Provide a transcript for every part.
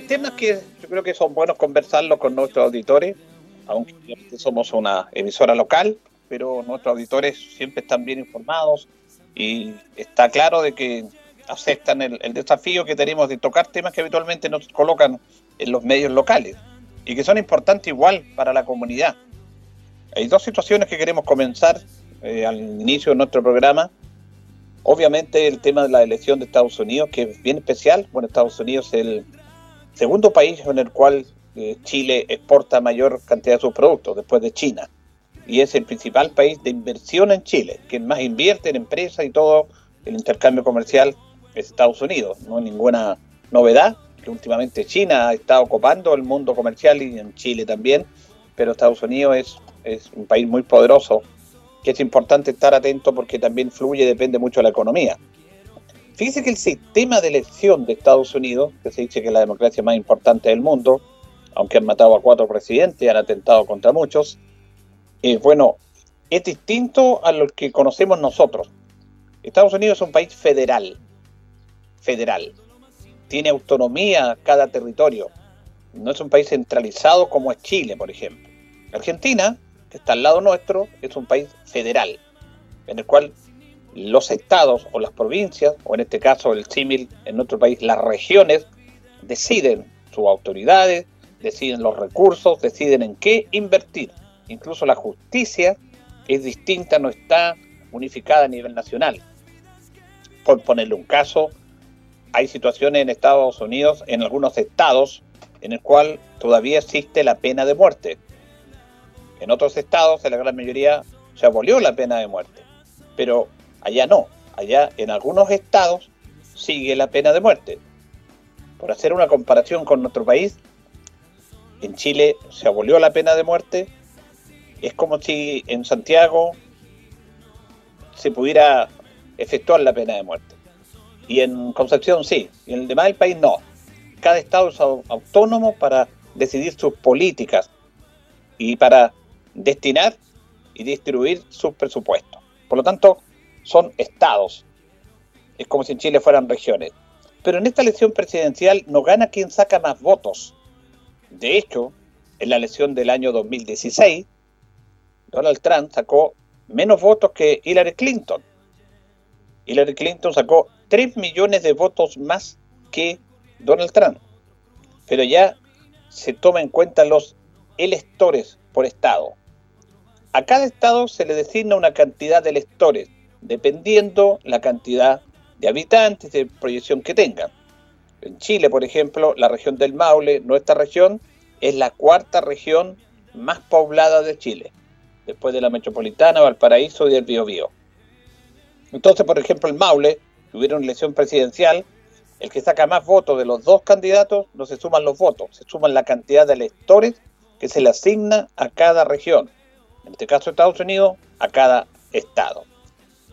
Hay, temas que yo creo que son buenos conversarlos con nuestros auditores, aunque somos una emisora local, pero nuestros auditores siempre están bien informados y está claro de que aceptan el, el desafío que tenemos de tocar temas que habitualmente nos colocan en los medios locales y que son importantes igual para la comunidad. Hay dos situaciones que queremos comenzar eh, al inicio de nuestro programa Obviamente el tema de la elección de Estados Unidos, que es bien especial. Bueno, Estados Unidos es el segundo país en el cual eh, Chile exporta mayor cantidad de sus productos, después de China. Y es el principal país de inversión en Chile, que más invierte en empresas y todo el intercambio comercial es Estados Unidos. No hay ninguna novedad, que últimamente China ha estado ocupando el mundo comercial y en Chile también, pero Estados Unidos es, es un país muy poderoso que es importante estar atento porque también fluye depende mucho de la economía. Fíjese que el sistema de elección de Estados Unidos, que se dice que es la democracia más importante del mundo, aunque han matado a cuatro presidentes y han atentado contra muchos, eh, bueno, es distinto a lo que conocemos nosotros. Estados Unidos es un país federal, federal. Tiene autonomía cada territorio. No es un país centralizado como es Chile, por ejemplo. Argentina que está al lado nuestro, es un país federal, en el cual los estados o las provincias, o en este caso el símil en nuestro país, las regiones, deciden sus autoridades, deciden los recursos, deciden en qué invertir. Incluso la justicia es distinta, no está unificada a nivel nacional. Por ponerle un caso, hay situaciones en Estados Unidos, en algunos estados, en el cual todavía existe la pena de muerte. En otros estados, en la gran mayoría, se abolió la pena de muerte, pero allá no. Allá en algunos estados sigue la pena de muerte. Por hacer una comparación con nuestro país, en Chile se abolió la pena de muerte. Es como si en Santiago se pudiera efectuar la pena de muerte. Y en Concepción sí, y en el demás del país no. Cada estado es autónomo para decidir sus políticas y para destinar y distribuir sus presupuestos. Por lo tanto, son estados. Es como si en Chile fueran regiones. Pero en esta elección presidencial no gana quien saca más votos. De hecho, en la elección del año 2016, Donald Trump sacó menos votos que Hillary Clinton. Hillary Clinton sacó 3 millones de votos más que Donald Trump. Pero ya se toma en cuenta los electores por estado. A cada estado se le designa una cantidad de electores, dependiendo la cantidad de habitantes de proyección que tengan. En Chile, por ejemplo, la región del Maule, nuestra región, es la cuarta región más poblada de Chile, después de la metropolitana, Valparaíso y el Biobío. Entonces, por ejemplo, el Maule, si hubiera una elección presidencial, el que saca más votos de los dos candidatos no se suman los votos, se suman la cantidad de electores que se le asigna a cada región en este caso Estados Unidos, a cada estado.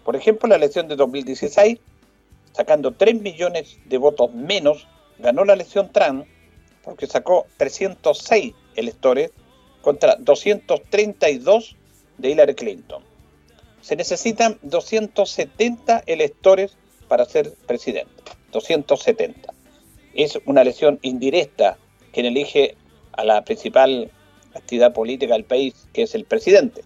Por ejemplo, la elección de 2016, sacando 3 millones de votos menos, ganó la elección Trump porque sacó 306 electores contra 232 de Hillary Clinton. Se necesitan 270 electores para ser presidente. 270. Es una elección indirecta quien elige a la principal actividad política del país, que es el presidente.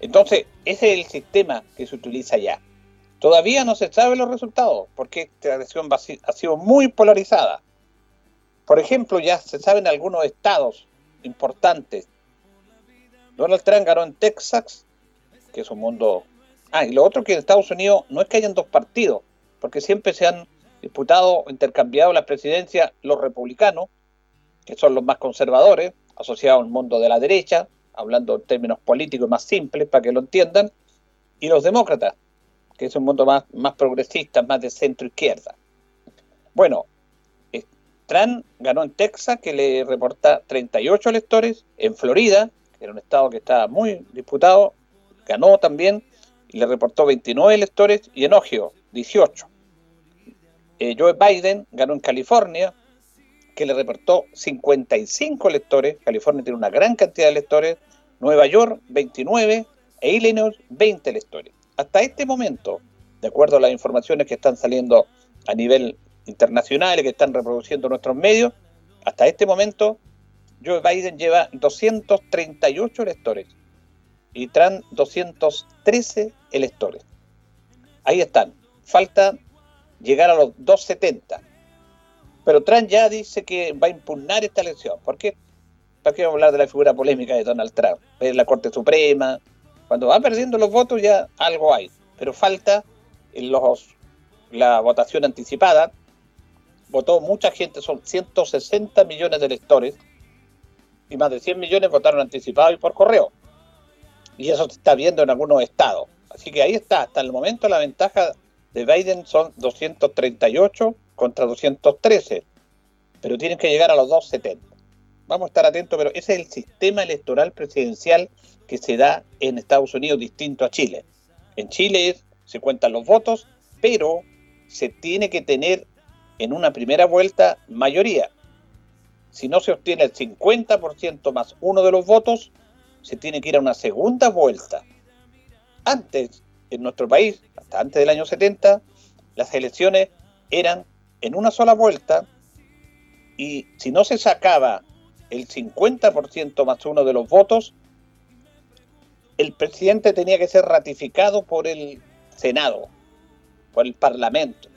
Entonces, ese es el sistema que se utiliza ya. Todavía no se saben los resultados, porque esta elección ha sido muy polarizada. Por ejemplo, ya se saben algunos estados importantes. Donald Trump ganó en Texas, que es un mundo... Ah, y lo otro que en Estados Unidos no es que hayan dos partidos, porque siempre se han disputado intercambiado la presidencia los republicanos, que son los más conservadores, asociados al mundo de la derecha, hablando en términos políticos más simples para que lo entiendan, y los demócratas, que es un mundo más, más progresista, más de centro izquierda. Bueno, eh, Trump ganó en Texas, que le reporta 38 electores, en Florida, que era un estado que estaba muy disputado, ganó también y le reportó 29 electores, y en Ohio, 18. Eh, Joe Biden ganó en California, que le reportó 55 electores. California tiene una gran cantidad de electores. Nueva York, 29. E Illinois, 20 electores. Hasta este momento, de acuerdo a las informaciones que están saliendo a nivel internacional y que están reproduciendo nuestros medios, hasta este momento Joe Biden lleva 238 electores y Trump 213 electores. Ahí están. Falta llegar a los 270. Pero Trump ya dice que va a impugnar esta elección. ¿Por qué? ¿Para vamos a hablar de la figura polémica de Donald Trump? En la Corte Suprema. Cuando va perdiendo los votos ya algo hay. Pero falta los, la votación anticipada. Votó mucha gente, son 160 millones de electores. Y más de 100 millones votaron anticipado y por correo. Y eso se está viendo en algunos estados. Así que ahí está, hasta el momento la ventaja de Biden son 238 contra 213, pero tienen que llegar a los 270. Vamos a estar atentos, pero ese es el sistema electoral presidencial que se da en Estados Unidos distinto a Chile. En Chile se cuentan los votos, pero se tiene que tener en una primera vuelta mayoría. Si no se obtiene el 50% más uno de los votos, se tiene que ir a una segunda vuelta. Antes, en nuestro país, hasta antes del año 70, las elecciones eran en una sola vuelta y si no se sacaba el 50% más uno de los votos, el presidente tenía que ser ratificado por el Senado, por el Parlamento,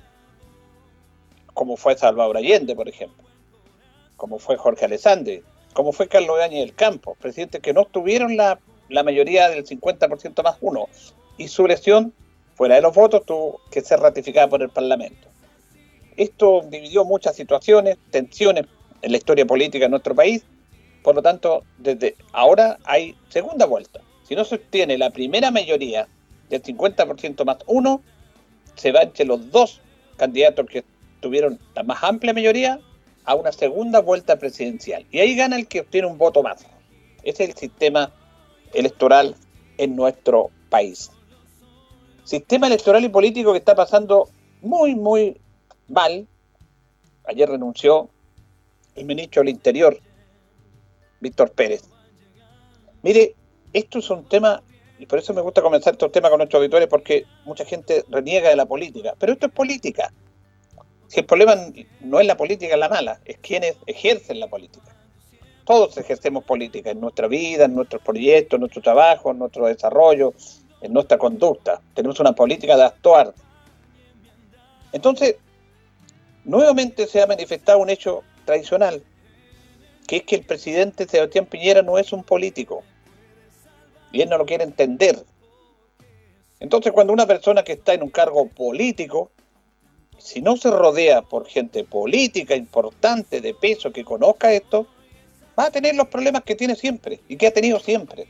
como fue Salvador Allende, por ejemplo, como fue Jorge Alessandri, como fue Carlos Áñez del Campo, presidentes que no tuvieron la, la mayoría del 50% más uno, y su elección, fuera de los votos, tuvo que ser ratificada por el Parlamento. Esto dividió muchas situaciones, tensiones en la historia política de nuestro país. Por lo tanto, desde ahora hay segunda vuelta. Si no se obtiene la primera mayoría del 50% más uno, se va entre los dos candidatos que tuvieron la más amplia mayoría a una segunda vuelta presidencial. Y ahí gana el que obtiene un voto más. Ese es el sistema electoral en nuestro país. Sistema electoral y político que está pasando muy, muy mal. Ayer renunció el ministro del Interior, Víctor Pérez. Mire, esto es un tema, y por eso me gusta comenzar estos temas con nuestros auditores, porque mucha gente reniega de la política, pero esto es política. Si el problema no es la política la mala, es quienes ejercen la política. Todos ejercemos política en nuestra vida, en nuestros proyectos, en nuestro trabajo, en nuestro desarrollo, en nuestra conducta. Tenemos una política de actuar. Entonces, nuevamente se ha manifestado un hecho tradicional, que es que el presidente Sebastián Piñera no es un político. Y él no lo quiere entender. Entonces, cuando una persona que está en un cargo político, si no se rodea por gente política importante, de peso, que conozca esto, va a tener los problemas que tiene siempre y que ha tenido siempre.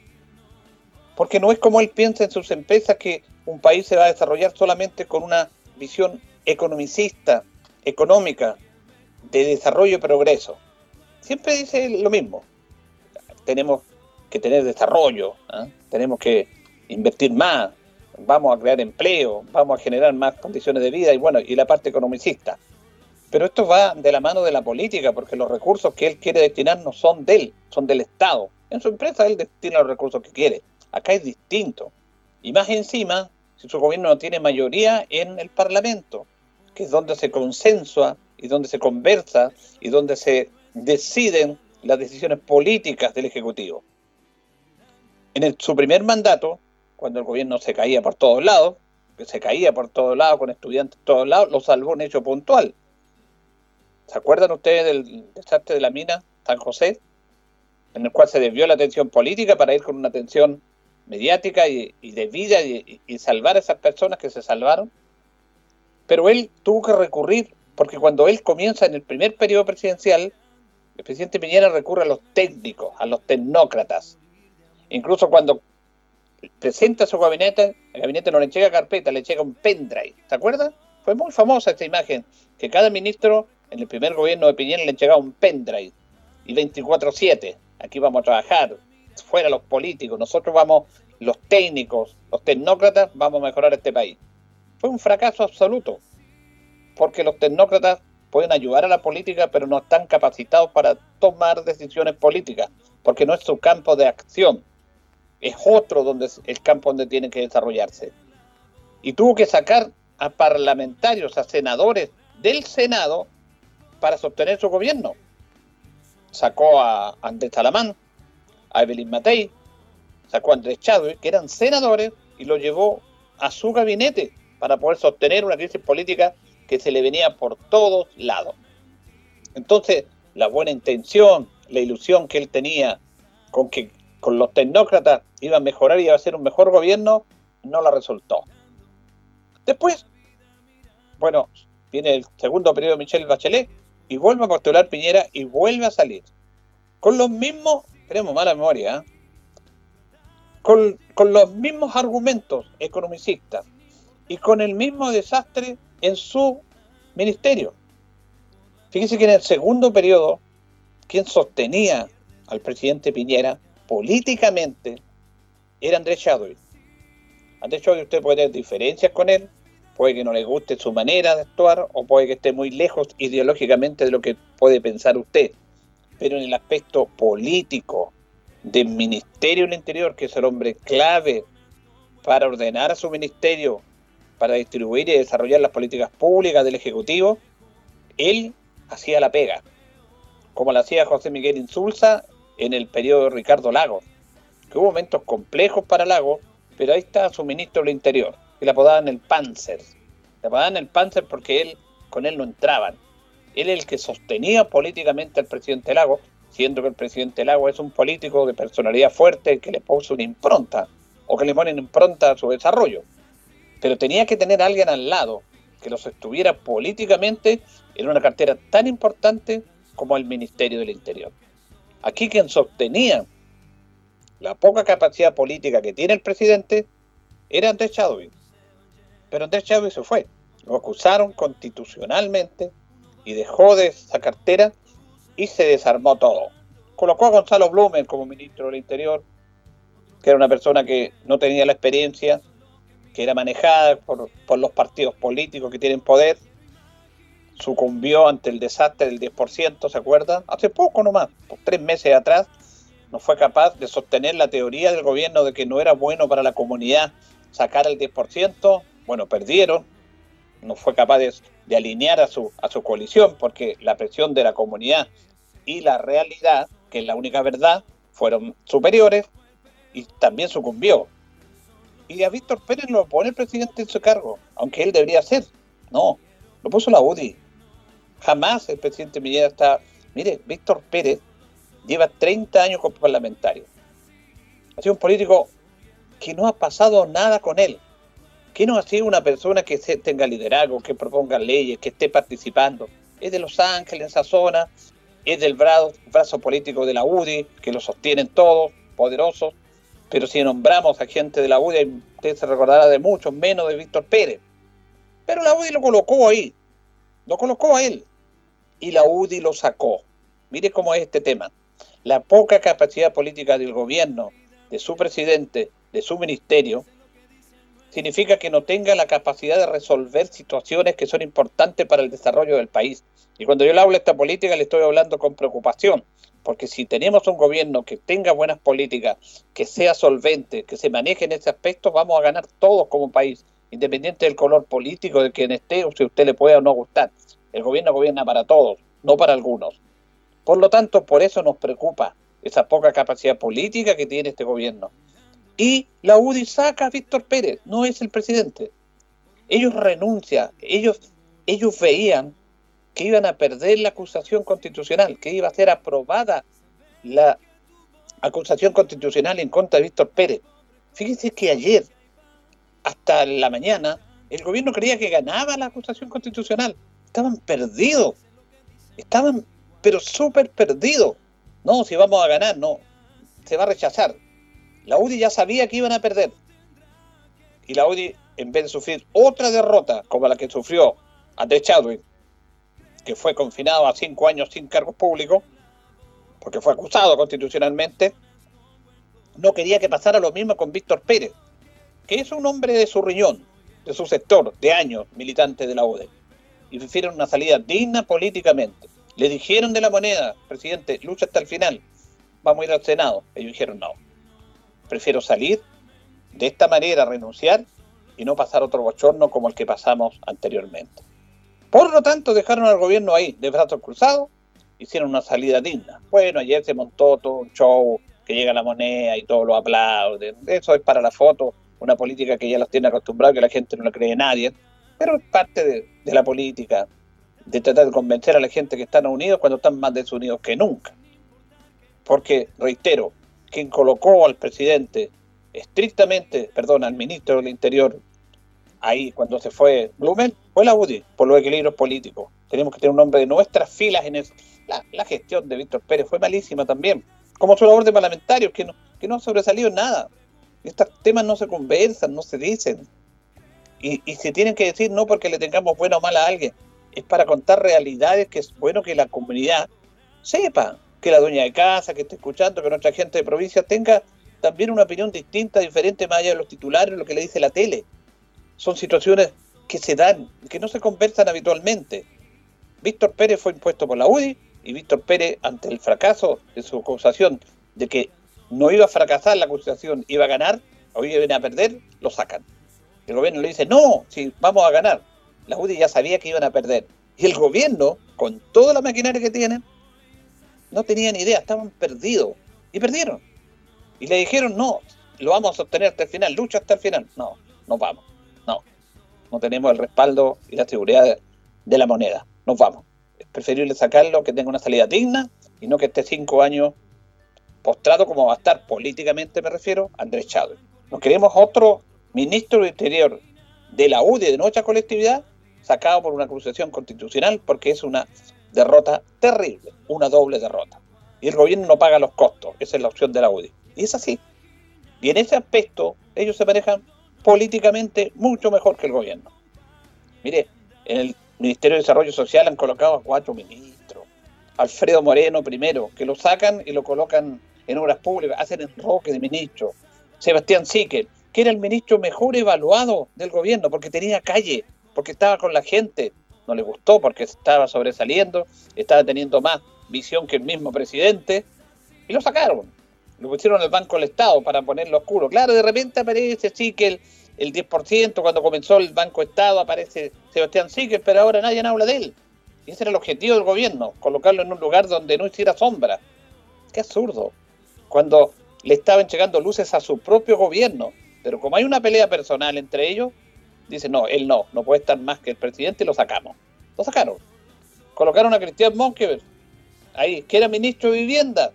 Porque no es como él piensa en sus empresas que un país se va a desarrollar solamente con una visión economicista, económica, de desarrollo y progreso. Siempre dice lo mismo. Tenemos que tener desarrollo, ¿ah? tenemos que invertir más, vamos a crear empleo, vamos a generar más condiciones de vida y bueno, y la parte economicista. Pero esto va de la mano de la política, porque los recursos que él quiere destinar no son de él, son del Estado. En su empresa él destina los recursos que quiere. Acá es distinto. Y más encima, si su gobierno no tiene mayoría en el Parlamento, que es donde se consensua y donde se conversa y donde se deciden las decisiones políticas del Ejecutivo. En su primer mandato, cuando el gobierno se caía por todos lados, que se caía por todos lados, con estudiantes por todos lados, lo salvó un hecho puntual. ¿Se acuerdan ustedes del desastre de la mina San José? En el cual se desvió la atención política para ir con una atención mediática y, de vida y, y salvar a esas personas que se salvaron. Pero él tuvo que recurrir, porque cuando él comienza en el primer periodo presidencial, el presidente Piñera recurre a los técnicos, a los tecnócratas. Incluso cuando presenta su gabinete, el gabinete no le llega carpeta, le llega un pendrive. ¿Se acuerda? Fue muy famosa esta imagen, que cada ministro en el primer gobierno de Piñera le llegaba un pendrive. Y 24-7, aquí vamos a trabajar, fuera los políticos, nosotros vamos, los técnicos, los tecnócratas, vamos a mejorar este país. Fue un fracaso absoluto, porque los tecnócratas pueden ayudar a la política, pero no están capacitados para tomar decisiones políticas, porque no es su campo de acción es otro donde el campo donde tiene que desarrollarse. Y tuvo que sacar a parlamentarios, a senadores del Senado para sostener su gobierno. Sacó a Andrés Salamán, a Evelyn Matei, sacó a Andrés Chadwick, que eran senadores, y lo llevó a su gabinete para poder sostener una crisis política que se le venía por todos lados. Entonces, la buena intención, la ilusión que él tenía con que con los tecnócratas iba a mejorar y iba a ser un mejor gobierno, no la resultó. Después, bueno, viene el segundo periodo de Michelle Bachelet y vuelve a postular Piñera y vuelve a salir. Con los mismos, tenemos mala memoria, ¿eh? con, con los mismos argumentos economicistas y con el mismo desastre en su ministerio. Fíjense que en el segundo periodo, quien sostenía al presidente Piñera políticamente era Andrés Chadwick. Andrés Chadwick usted puede tener diferencias con él, puede que no le guste su manera de actuar o puede que esté muy lejos ideológicamente de lo que puede pensar usted. Pero en el aspecto político del Ministerio del Interior, que es el hombre clave para ordenar a su ministerio, para distribuir y desarrollar las políticas públicas del Ejecutivo, él hacía la pega, como la hacía José Miguel Insulza en el periodo de Ricardo Lagos, que hubo momentos complejos para Lagos, pero ahí está su ministro del Interior, que le apodaban el Panzer. Le apodaban el Panzer porque él, con él no entraban. Él es el que sostenía políticamente al presidente Lagos, siendo que el presidente Lagos es un político de personalidad fuerte que le puso una impronta, o que le ponen impronta a su desarrollo. Pero tenía que tener alguien al lado que lo sostuviera políticamente en una cartera tan importante como el Ministerio del Interior. Aquí quien sostenía la poca capacidad política que tiene el presidente era Andrés Chadwick. Pero Andrés Chadwick se fue. Lo acusaron constitucionalmente y dejó de esa cartera y se desarmó todo. Colocó a Gonzalo Blumen como ministro del Interior, que era una persona que no tenía la experiencia, que era manejada por, por los partidos políticos que tienen poder sucumbió ante el desastre del 10%, ¿se acuerda? Hace poco nomás, por tres meses atrás, no fue capaz de sostener la teoría del gobierno de que no era bueno para la comunidad sacar el 10%, bueno, perdieron, no fue capaz de, alinear a su, a su coalición porque la presión de la comunidad y la realidad, que es la única verdad, fueron superiores y también sucumbió. Y a Víctor Pérez lo pone el presidente en su cargo, aunque él debería ser. No, lo puso la UDI. Jamás el presidente Piñera está... Mire, Víctor Pérez lleva 30 años como parlamentario. Ha sido un político que no ha pasado nada con él. Que no ha sido una persona que tenga liderazgo, que proponga leyes, que esté participando. Es de Los Ángeles, esa zona. Es del brazo, brazo político de la UDI, que lo sostienen todos, poderosos. Pero si nombramos a gente de la UDI, usted se recordará de muchos, menos de Víctor Pérez. Pero la UDI lo colocó ahí. Lo colocó a él y la UDI lo sacó. Mire cómo es este tema. La poca capacidad política del gobierno, de su presidente, de su ministerio, significa que no tenga la capacidad de resolver situaciones que son importantes para el desarrollo del país. Y cuando yo le hablo de esta política, le estoy hablando con preocupación, porque si tenemos un gobierno que tenga buenas políticas, que sea solvente, que se maneje en ese aspecto, vamos a ganar todos como país, independiente del color político de quien esté o si usted le pueda o no gustar. El gobierno gobierna para todos, no para algunos. Por lo tanto, por eso nos preocupa esa poca capacidad política que tiene este gobierno. Y la UDI saca a Víctor Pérez, no es el presidente. ellos renuncian, ellos, ellos veían que iban a perder la acusación constitucional, que iba a ser aprobada la acusación constitucional en contra de Víctor Pérez. Fíjense que ayer, hasta la mañana, el gobierno creía que ganaba la acusación constitucional. Estaban perdidos. Estaban, pero súper perdidos. No, si vamos a ganar, no. Se va a rechazar. La UDI ya sabía que iban a perder. Y la UDI, en vez de sufrir otra derrota como la que sufrió Andrés Chadwick, que fue confinado a cinco años sin cargos públicos, porque fue acusado constitucionalmente, no quería que pasara lo mismo con Víctor Pérez, que es un hombre de su riñón, de su sector, de años, militante de la UDE. Y prefirieron una salida digna políticamente. Le dijeron de la moneda, presidente, lucha hasta el final, vamos a ir al Senado. Ellos dijeron no. Prefiero salir de esta manera, renunciar y no pasar otro bochorno como el que pasamos anteriormente. Por lo tanto, dejaron al gobierno ahí, de brazos cruzados, hicieron una salida digna. Bueno, ayer se montó todo un show, que llega la moneda y todos lo aplauden. Eso es para la foto, una política que ya los tiene acostumbrados, que la gente no le cree nadie, pero es parte de, de la política, de tratar de convencer a la gente que están unidos cuando están más desunidos que nunca. Porque, reitero, quien colocó al presidente estrictamente, perdón, al ministro del Interior, ahí cuando se fue Blumen, fue la UDI, por los equilibrios políticos. Tenemos que tener un hombre de nuestras filas en La, gestión de Víctor Pérez fue malísima también, como su labor de parlamentarios, que no, que no ha sobresalido nada. Estos temas no se conversan, no se dicen. Y, y se tienen que decir no porque le tengamos buena o mala a alguien, es para contar realidades que es bueno que la comunidad sepa, que la dueña de casa, que esté escuchando, que nuestra gente de provincia tenga también una opinión distinta, diferente, más allá de los titulares, lo que le dice la tele. Son situaciones que se dan, que no se conversan habitualmente. Víctor Pérez fue impuesto por la UDI y Víctor Pérez, ante el fracaso de su acusación de que no iba a fracasar la acusación, iba a ganar, hoy iban a perder, lo sacan. El gobierno le dice, no, si vamos a ganar. La UDI ya sabía que iban a perder. Y el gobierno, con toda la maquinaria que tienen, no tenían idea, estaban perdidos. Y perdieron. Y le dijeron, no, lo vamos a sostener hasta el final, lucha hasta el final. No, no vamos. No. No tenemos el respaldo y la seguridad de, la moneda. Nos vamos. Es preferible sacarlo que tenga una salida digna y no que esté cinco años postrado como va a estar políticamente, me refiero, Andrés Chávez. Nos queremos otro ministro de Interior de la UDI de nuestra colectividad sacado por una acusación constitucional porque es una derrota terrible, una doble derrota. Y el gobierno no paga los costos, esa es la opción de la UDI. Y es así. Y en ese aspecto ellos se manejan políticamente mucho mejor que el gobierno. Mire, en el Ministerio de Desarrollo Social han colocado a cuatro ministros. Alfredo Moreno primero, que lo sacan y lo colocan en obras públicas, hacen enroque de ministro. Sebastián Sique, que era el ministro mejor evaluado del gobierno porque tenía calle, porque estaba con la gente. No le gustó porque estaba sobresaliendo, estaba teniendo más visión que el mismo presidente y lo sacaron lo pusieron el Banco del Estado para ponerlo oscuro. Claro, de repente aparece sí que el, 10%, cuando comenzó el Banco Estado aparece Sebastián Siquel, pero ahora nadie habla de él. Y ese era el objetivo del gobierno, colocarlo en un lugar donde no hiciera sombra. Qué absurdo. Cuando le estaban llegando luces a su propio gobierno. Pero como hay una pelea personal entre ellos, dice, no, él no, no puede estar más que el presidente y lo sacamos. Lo sacaron. Colocaron a Cristian Monkever, ahí, que era ministro de Vivienda,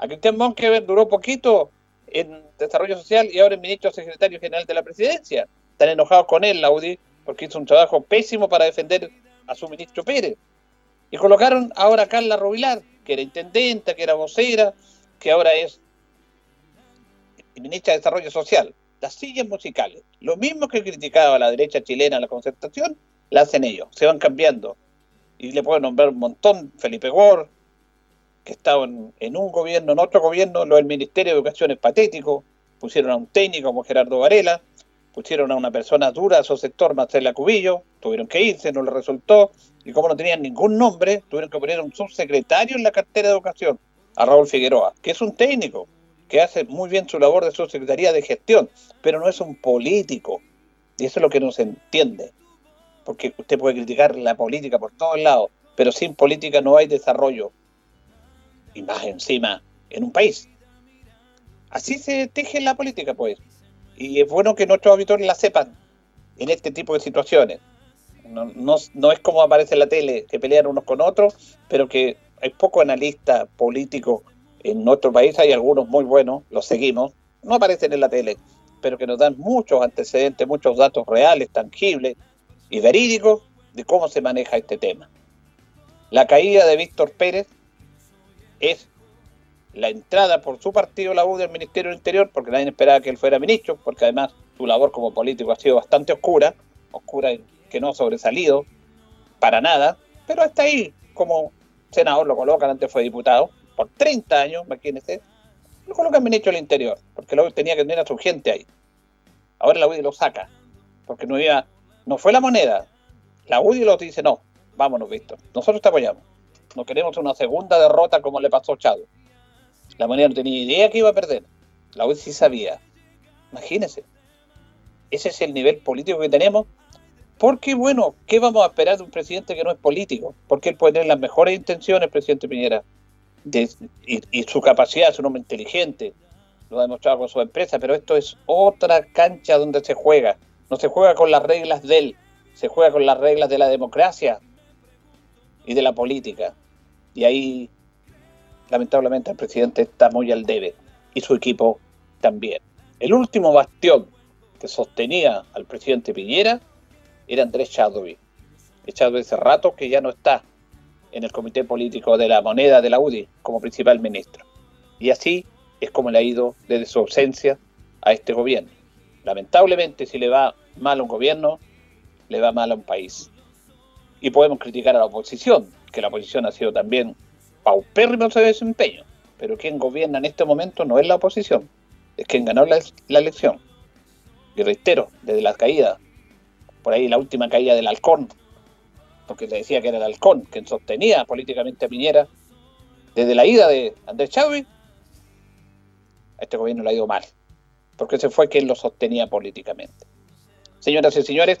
a Cristian Monkever duró poquito en desarrollo social y ahora es ministro secretario general de la presidencia. Están enojados con él, la UDI, porque hizo un trabajo pésimo para defender a su ministro Pérez. Y colocaron ahora a Carla Rubilar, que era intendenta, que era vocera, que ahora es ministra de Desarrollo Social. Las sillas musicales, lo mismo que criticaba la derecha chilena en la concertación, la hacen ellos, se van cambiando. Y le puedo nombrar un montón, Felipe Ward, que estaba en, un gobierno, en otro gobierno, lo del Ministerio de Educación es patético, pusieron a un técnico como Gerardo Varela, pusieron a una persona dura a su sector, Marcela Cubillo, tuvieron que irse, no le resultó, y como no tenían ningún nombre, tuvieron que poner a un subsecretario en la cartera de educación, a Raúl Figueroa, que es un técnico, que hace muy bien su labor de subsecretaría de gestión, pero no es un político, y eso es lo que no se entiende, porque usted puede criticar la política por todos lados, pero sin política no hay desarrollo, y más encima en un país. Así se teje la política, pues. Y es bueno que nuestros auditores la sepan. en este tipo de situaciones. No, no, es como aparece en la tele, que pelean unos con otros, pero que hay pocos analistas políticos en nuestro país, hay algunos muy buenos, los seguimos, no aparecen en la tele, pero que nos dan muchos antecedentes, muchos datos reales, tangibles y verídicos de cómo se maneja este tema. La caída de Víctor Pérez es la entrada por su partido, la U, del Ministerio del Interior, porque nadie esperaba que él fuera ministro, porque además su labor como político ha sido bastante oscura, oscura que no ha sobresalido para nada, pero está ahí como senador, lo colocan, antes fue diputado, por 30 años, imagínense, lo colocan ministro del Interior, porque U tenía que tener a su gente ahí. Ahora la UDI lo saca, porque no iba, no fue la moneda. La UDI lo dice, no, vámonos, Víctor, nosotros te apoyamos. No queremos una segunda derrota como le pasó a Chado. La moneda no tenía idea que iba a perder. La UDI sí sabía. Imagínense. Ese es el nivel político que tenemos. Porque, bueno, ¿qué vamos a esperar de un presidente que no es político? Porque él puede tener las mejores intenciones, presidente Piñera, y, su capacidad, es un hombre inteligente, lo ha demostrado con su empresa, pero esto es otra cancha donde se juega. No se juega con las reglas de él, se juega con las reglas de la democracia y de la política. Y ahí, lamentablemente, el presidente está muy al debe y su equipo también. El último bastión que sostenía al presidente Piñera era Andrés Chadwick. Chadwick hace rato que ya no está en el comité político de la moneda de la UDI como principal ministro. Y así es como le ha ido desde su ausencia a este gobierno. Lamentablemente, si le va mal a un gobierno, le va mal a un país. Y podemos criticar a la oposición, que la oposición ha sido también paupérrimo en su desempeño. Pero quien gobierna en este momento no es la oposición, es quien ganó la, la elección. Y reitero, desde la caída, por ahí la última caída del halcón, porque le decía que era el halcón quien sostenía políticamente a Piñera, desde la ida de Andrés Chávez, a este gobierno le ha ido mal, porque ese fue quien lo sostenía políticamente. Señoras y señores,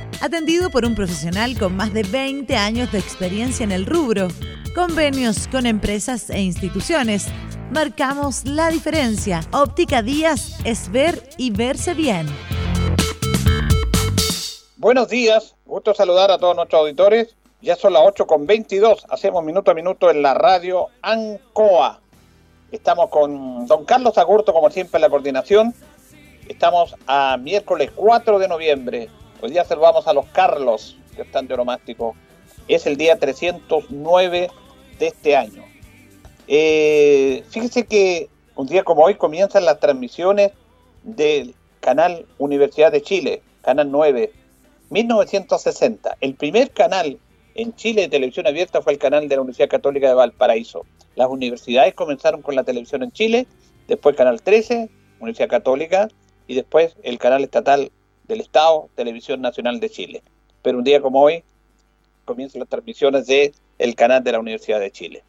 Atendido por un profesional con más de 20 años de experiencia en el rubro. Convenios con empresas e instituciones. Marcamos la diferencia. Óptica Díaz es ver y verse bien. Buenos días, gusto saludar a todos nuestros auditores. Ya son las 8 con 22, hacemos minuto a minuto en la radio ANCOA Estamos con don Carlos Agurto, como siempre, en la coordinación. Estamos a miércoles 4 de noviembre. Hoy día saludamos a los Carlos, que están de oromástico. Es el día 309 de este año. Eh, fíjese que un día como hoy comienzan las transmisiones del canal Universidad de Chile, canal 9, 1960. El primer canal en Chile de televisión abierta fue el canal de la Universidad Católica de Valparaíso. Las universidades comenzaron con la televisión en Chile, después Canal 13, Universidad Católica, y después el canal estatal del Estado, Televisión Nacional de Chile. Pero un día como hoy comienzan las transmisiones de el canal de la Universidad de Chile.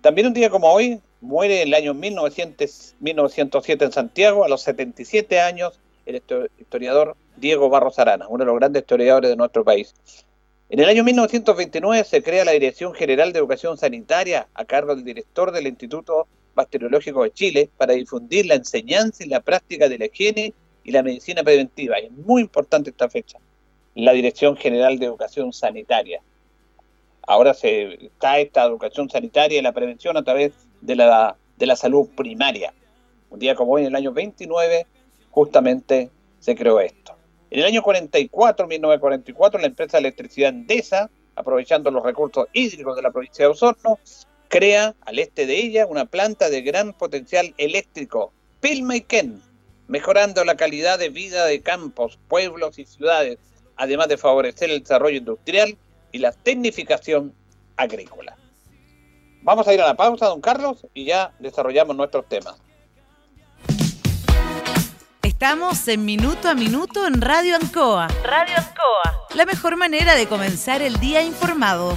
También un día como hoy muere en el año 1900, 1907 en Santiago, a los 77 años, el historiador Diego Barros Arana, uno de los grandes historiadores de nuestro país. En el año 1929 se crea la Dirección General de Educación Sanitaria a cargo del director del Instituto Bacteriológico de Chile para difundir la enseñanza y la práctica de la higiene y la medicina preventiva. Es muy importante esta fecha, la Dirección General de Educación Sanitaria. Ahora se está esta educación sanitaria y la prevención a través de la, de la salud primaria. Un día como hoy, en el año 29, justamente se creó esto. En el año 44, 1944, la empresa de electricidad Endesa, aprovechando los recursos hídricos de la provincia de Osorno, crea al este de ella una planta de gran potencial eléctrico, Pilmaiken, mejorando la calidad de vida de campos, pueblos y ciudades, además de favorecer el desarrollo industrial y la tecnificación agrícola. Vamos a ir a la pausa, don Carlos, y ya desarrollamos nuestros temas. Estamos en Minuto a Minuto en Radio Ancoa. Radio Ancoa. La mejor manera de comenzar el día informado.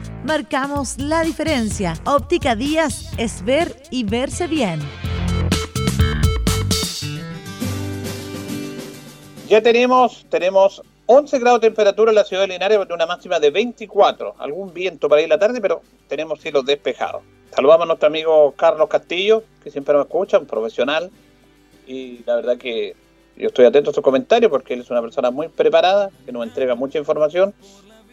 Marcamos la diferencia. Óptica Díaz es ver y verse bien. Ya tenemos, tenemos 11 grados de temperatura en la ciudad de Linares, una máxima de 24. Algún viento para ir la tarde, pero tenemos cielos despejados. Saludamos a nuestro amigo Carlos Castillo, que siempre nos escucha, un profesional. Y la verdad que yo estoy atento a sus comentarios porque él es una persona muy preparada, que nos entrega mucha información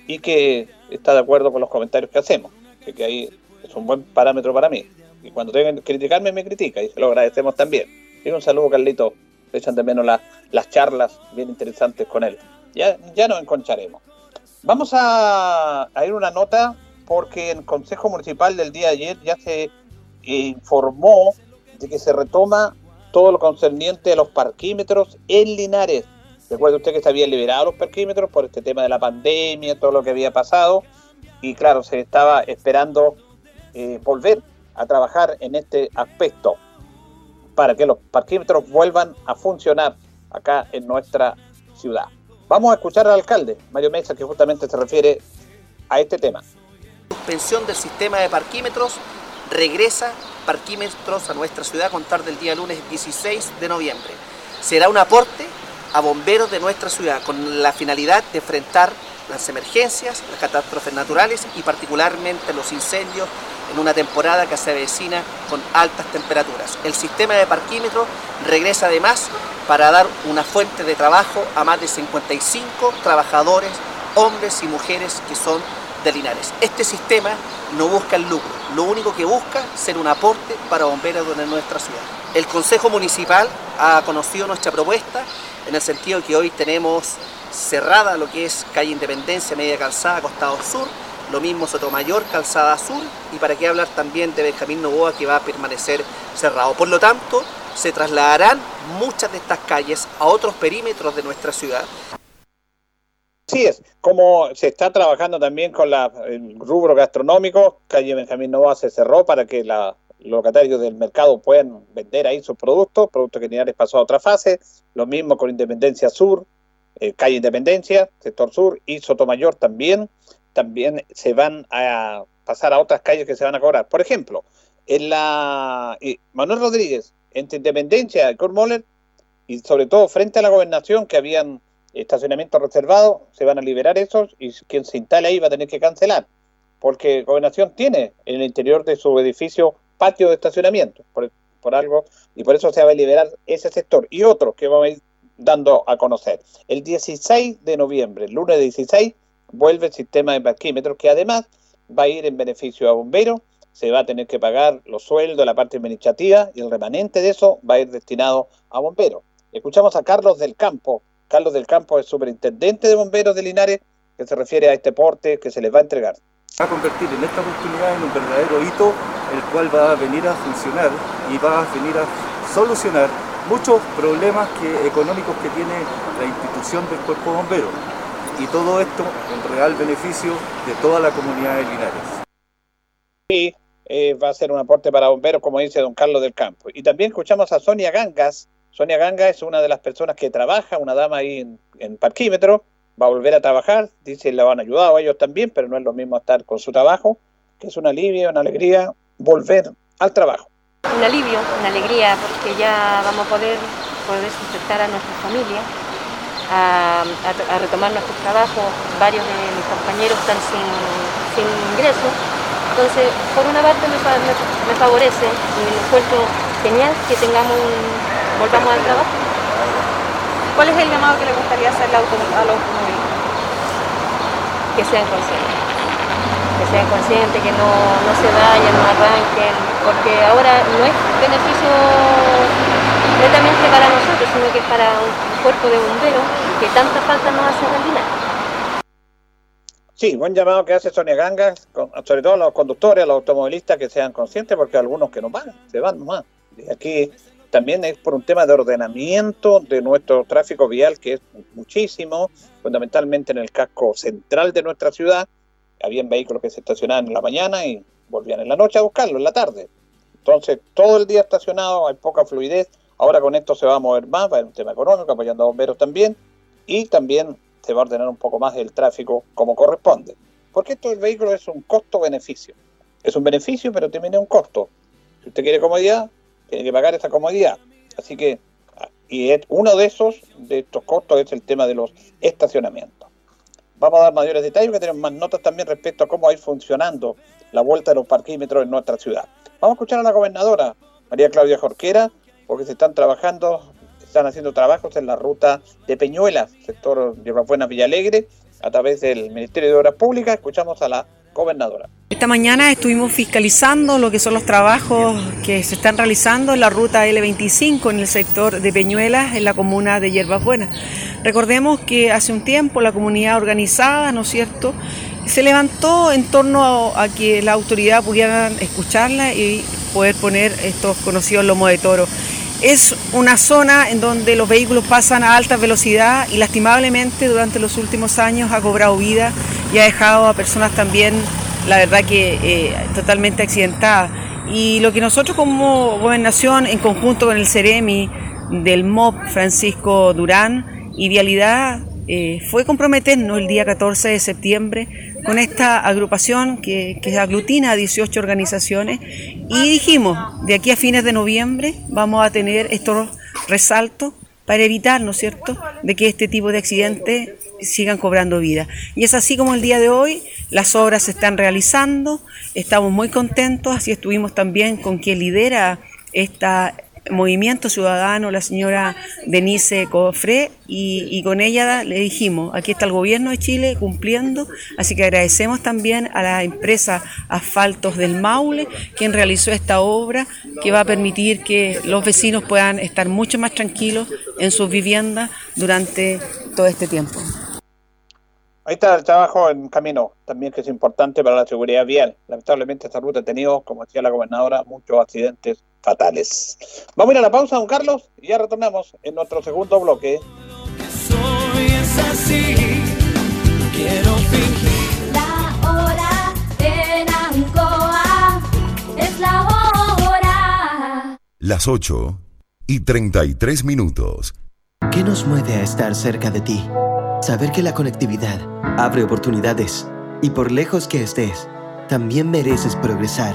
y que está de acuerdo con los comentarios que hacemos. Que ahí es un buen parámetro para mí. Y cuando tengan que criticarme, me critica y se lo agradecemos también. Y un saludo, Carlito. Echan de menos las charlas bien interesantes con él. Ya, ya nos enconcharemos. Vamos a, a ir una nota porque en el Consejo Municipal del día de ayer ya se informó de que se retoma todo lo concerniente a los parquímetros en Linares. Recuerde usted que se habían liberado los parquímetros por este tema de la pandemia, todo lo que había pasado, y claro, se estaba esperando eh, volver a trabajar en este aspecto para que los parquímetros vuelvan a funcionar acá en nuestra ciudad. Vamos a escuchar al alcalde, Mario Mesa, que justamente se refiere a este tema. Suspensión del sistema de parquímetros regresa parquímetros a nuestra ciudad a contar del día lunes 16 de noviembre. Será un aporte a bomberos de nuestra ciudad con la finalidad de enfrentar las emergencias, las catástrofes naturales y particularmente los incendios en una temporada que se avecina con altas temperaturas. El sistema de parquímetro regresa además para dar una fuente de trabajo a más de 55 trabajadores, hombres y mujeres que son de Linares. Este sistema no busca el lucro, lo único que busca ser un aporte para bomberos de nuestra ciudad. El Consejo Municipal ha conocido nuestra propuesta en el sentido que hoy tenemos cerrada lo que es calle Independencia, media calzada, costado sur, lo mismo Sotomayor, calzada sur, y para qué hablar también de Benjamín Novoa que va a permanecer cerrado. Por lo tanto, se trasladarán muchas de estas calles a otros perímetros de nuestra ciudad. Así es, como se está trabajando también con la, el rubro gastronómico, calle Benjamín Novoa se cerró para que la, los locatarios del mercado puedan vender ahí sus productos, productos que Linares pasó a otra fase, lo mismo con Independencia Sur, eh, calle Independencia, sector sur y Sotomayor también, también se van a pasar a otras calles que se van a cobrar. Por ejemplo, en la eh, Manuel Rodríguez, entre Independencia y Cormoller, y sobre todo frente a la gobernación, que habían estacionamientos reservados, se van a liberar esos y quien se instale ahí va a tener que cancelar, porque gobernación tiene en el interior de su edificio patio de estacionamiento, por, por algo, y por eso se va a liberar ese sector y otros que vamos a ir dando a conocer. El 16 de noviembre, el lunes 16, vuelve el sistema de parquímetros que además va a ir en beneficio a bomberos, se va a tener que pagar los sueldos, la parte administrativa y el remanente de eso va a ir destinado a bomberos. Escuchamos a Carlos del Campo. Carlos del Campo es superintendente de bomberos de Linares que se refiere a este porte que se les va a entregar. Va a convertir en esta oportunidad en un verdadero hito, el cual va a venir a funcionar y va a venir a solucionar muchos problemas que, económicos que tiene la institución del cuerpo bombero y todo esto en real beneficio de toda la comunidad de Linares. Sí, eh, va a ser un aporte para bomberos, como dice don Carlos del Campo. Y también escuchamos a Sonia Gangas. Sonia Gangas es una de las personas que trabaja, una dama ahí en, en parquímetro, va a volver a trabajar, dice, le han ayudado a ellos también, pero no es lo mismo estar con su trabajo, que es una alivio, una alegría, volver al trabajo. un alivio, una alegría, porque ya vamos a poder, poder sustentar a nuestra familia, a, retomar nuestro trabajo. Varios de mis compañeros están sin, sin ingresos. Entonces, por una parte me, me, favorece y me encuentro genial que tengamos un, volvamos al trabajo. ¿Cuál es el llamado que le gustaría hacer a los automovilistas? Que sean conscientes que sean conscientes, que no, se vayan, no arranquen, porque ahora no es beneficio netamente para nosotros, sino que es para un cuerpo de bomberos que tanta falta nos hace realidad. Sí, buen llamado que hace Sonia Gangas, sobre todo a los conductores, a los automovilistas que sean conscientes, porque algunos que no van, se van nomás. Y aquí también es por un tema de ordenamiento de nuestro tráfico vial, que es muchísimo, fundamentalmente en el casco central de nuestra ciudad, habían vehículos que se estacionaban en la mañana y volvían en la noche a buscarlo, en la tarde. Entonces, todo el día estacionado, hay poca fluidez. Ahora con esto se va a mover más, va a haber un tema económico, apoyando a bomberos también, y también se va a ordenar un poco más el tráfico como corresponde. Porque esto del vehículo es un costo-beneficio. Es un beneficio, pero tiene un costo. Si usted quiere comodidad, tiene que pagar esa comodidad. Así que, y uno de esos, de estos costos, es el tema de los estacionamientos. Vamos a dar mayores detalles porque tenemos más notas también respecto a cómo va a ir funcionando la vuelta de los parquímetros en nuestra ciudad. Vamos a escuchar a la gobernadora, María Claudia Jorquera, porque se están trabajando, están haciendo trabajos en la ruta de Peñuelas, sector de Buena Villalegre, a través del Ministerio de Obras Públicas. Escuchamos a la gobernadora. Esta mañana estuvimos fiscalizando lo que son los trabajos que se están realizando en la ruta L25 en el sector de Peñuelas, en la comuna de Hierbas Buenas. Recordemos que hace un tiempo la comunidad organizada, ¿no es cierto?, se levantó en torno a, que la autoridad pudiera escucharla y poder poner estos conocidos lomos de toro. Es una zona en donde los vehículos pasan a alta velocidad y lastimablemente durante los últimos años ha cobrado vida y ha dejado a personas también, la verdad que eh, totalmente accidentadas. Y lo que nosotros como gobernación, en conjunto con el CEREMI del MOP Francisco Durán y Vialidad, eh, fue comprometernos el día 14 de septiembre con esta agrupación que, que, aglutina a 18 organizaciones y dijimos, de aquí a fines de noviembre vamos a tener estos resaltos para evitar, ¿no es cierto?, de que este tipo de accidentes sigan cobrando vida. Y es así como el día de hoy las obras se están realizando, estamos muy contentos, así estuvimos también con quien lidera esta Movimiento Ciudadano, la señora Denise Cofré, y, con ella le dijimos, aquí está el gobierno de Chile cumpliendo, así que agradecemos también a la empresa Asfaltos del Maule, quien realizó esta obra que va a permitir que los vecinos puedan estar mucho más tranquilos en sus viviendas durante todo este tiempo. Ahí está el trabajo en camino, también que es importante para la seguridad vial. Lamentablemente esta ruta ha tenido, como decía la gobernadora, muchos accidentes fatales. Vamos a ir a la pausa, don Carlos, y ya retornamos en nuestro segundo bloque. La hora en Ancoa es la hora. Las 8 y 33 minutos. ¿Qué nos mueve a estar cerca de ti? Saber que la conectividad abre oportunidades y por lejos que estés, también mereces progresar.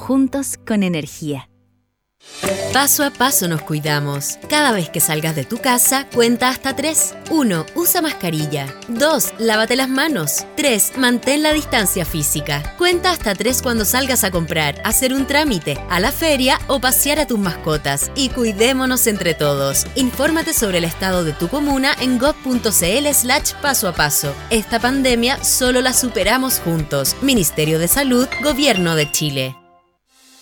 Juntos con energía. Paso a paso nos cuidamos. Cada vez que salgas de tu casa, cuenta hasta 3. 1. Usa mascarilla. 2. Lávate las manos. 3. Mantén la distancia física. Cuenta hasta 3 cuando salgas a comprar, hacer un trámite, a la feria o pasear a tus mascotas. Y cuidémonos entre todos. Infórmate sobre el estado de tu comuna en gov.cl slash paso a paso. Esta pandemia solo la superamos juntos. Ministerio de Salud, Gobierno de Chile.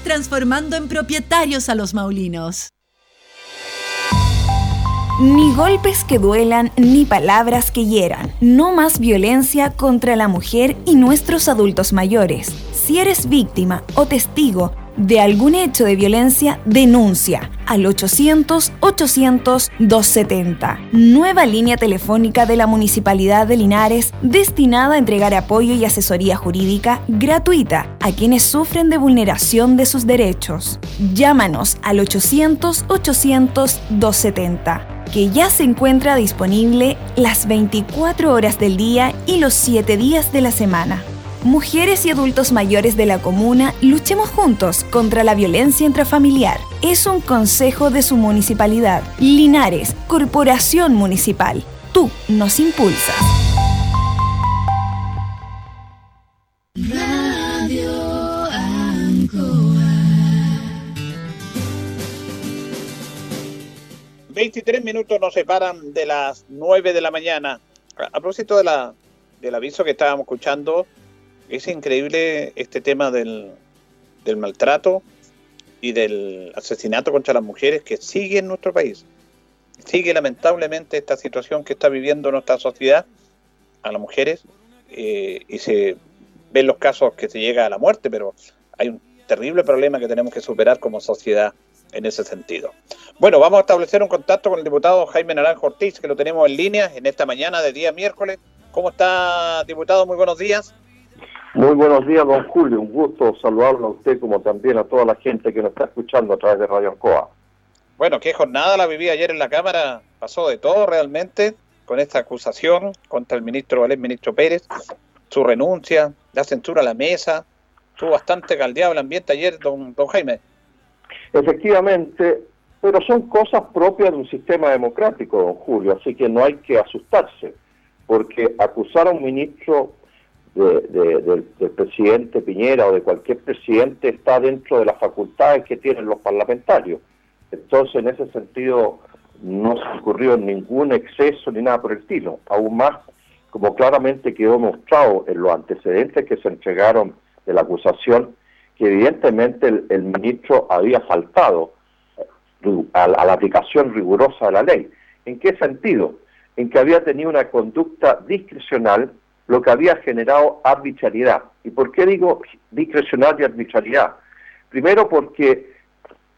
transformando en propietarios a los maulinos. Ni golpes que duelan, ni palabras que hieran. No más violencia contra la mujer y nuestros adultos mayores. Si eres víctima o testigo de algún hecho de violencia, denuncia al 800-800-270. Nueva línea telefónica de la Municipalidad de Linares destinada a entregar apoyo y asesoría jurídica gratuita a quienes sufren de vulneración de sus derechos. Llámanos al 800-800-270 que ya se encuentra disponible las 24 horas del día y los 7 días de la semana. Mujeres y adultos mayores de la comuna, luchemos juntos contra la violencia intrafamiliar. Es un consejo de su municipalidad. Linares, Corporación Municipal. Tú nos impulsas. Radio Ancoa. 23 minutos nos separan de las 9 de la mañana. A propósito de la, del aviso que estábamos escuchando, es increíble este tema del, maltrato y del asesinato contra las mujeres que sigue en nuestro país. Sigue lamentablemente esta situación que está viviendo nuestra sociedad a las mujeres eh, y se ven los casos que se llega a la muerte, pero hay un terrible problema que tenemos que superar como sociedad en ese sentido. Bueno, vamos a establecer un contacto con el diputado Jaime Naranjo Ortiz, que lo tenemos en línea en esta mañana de día miércoles. ¿Cómo está, diputado? Muy buenos días. Muy buenos días, don Julio. Un gusto saludarlo a usted como también a toda la gente que nos está escuchando a través de Radio Ancoa. Bueno, qué jornada la viví ayer en la Cámara. Pasó de todo realmente con esta acusación contra el ministro, el ministro Pérez, su renuncia, la censura a la mesa. Estuvo bastante caldeado el ambiente ayer, don, don Jaime. Efectivamente, pero son cosas propias de un sistema democrático, don Julio, así que no hay que asustarse, porque acusar a un ministro del, presidente Piñera o de cualquier presidente está dentro de las facultades que tienen los parlamentarios. Entonces, en ese sentido, no se ocurrió ningún exceso ni nada por el estilo. Aún más, como claramente quedó mostrado en los antecedentes que se entregaron de la acusación, que evidentemente el, ministro había faltado eh, a la aplicación rigurosa de la ley. ¿En qué sentido? En que había tenido una conducta discrecional lo que había generado arbitrariedad. ¿Y por qué digo discrecional y arbitrariedad? Primero porque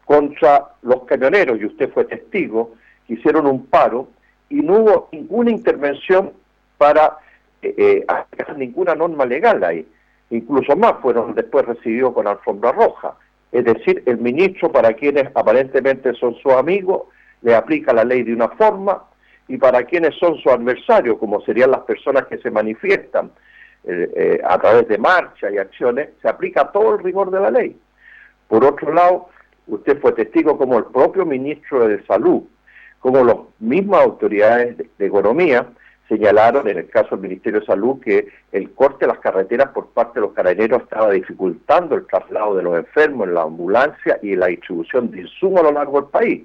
contra los camioneros, y usted fue testigo, hicieron un paro y no hubo ninguna intervención para eh, eh hacer ninguna norma legal ahí. Incluso más fueron después recibidos con alfombra roja. Es decir, el ministro, para quienes aparentemente son sus amigos, le aplica la ley de una forma, y para quienes son sus adversarios, como serían las personas que se manifiestan eh, eh, a través de marcha y acciones, se aplica todo el rigor de la ley. Por otro lado, usted fue testigo como el propio ministro de Salud, como las mismas autoridades de, Economía señalaron en el caso del Ministerio de Salud que el corte de las carreteras por parte de los carabineros estaba dificultando el traslado de los enfermos en la ambulancia y la distribución de insumos a lo largo del país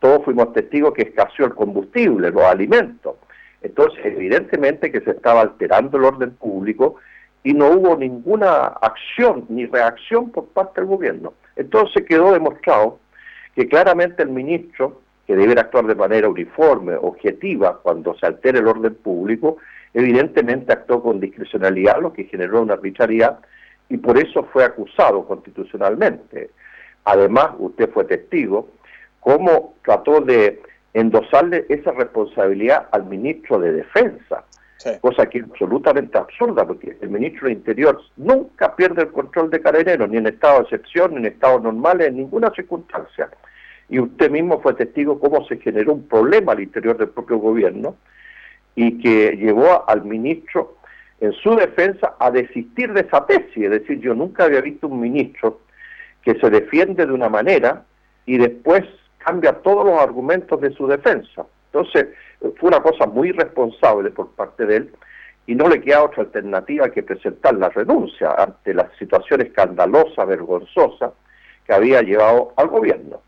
todos fuimos testigos que escaseó el combustible, los alimentos. Entonces, evidentemente que se estaba alterando el orden público y no hubo ninguna acción ni reacción por parte del gobierno. Entonces quedó demostrado que claramente el ministro que debiera actuar de manera uniforme, objetiva, cuando se altere el orden público, evidentemente actuó con discrecionalidad, lo que generó una arbitrariedad, y por eso fue acusado constitucionalmente. Además, usted fue testigo, cómo trató de endosarle esa responsabilidad al ministro de Defensa, cosa que es absolutamente absurda, porque el ministro de Interior nunca pierde el control de carabineros, ni en estado de excepción, ni en estados normales, en ninguna circunstancia. Y usted mismo fue testigo cómo se generó un problema al interior del propio gobierno y que llevó al ministro en su defensa a desistir de esa tesis. Es decir, yo nunca había visto un ministro que se defiende de una manera y después cambia todos los argumentos de su defensa. Entonces, fue una cosa muy responsable por parte de él y no le queda otra alternativa que presentar la renuncia ante la situación escandalosa, vergonzosa que había llevado al gobierno.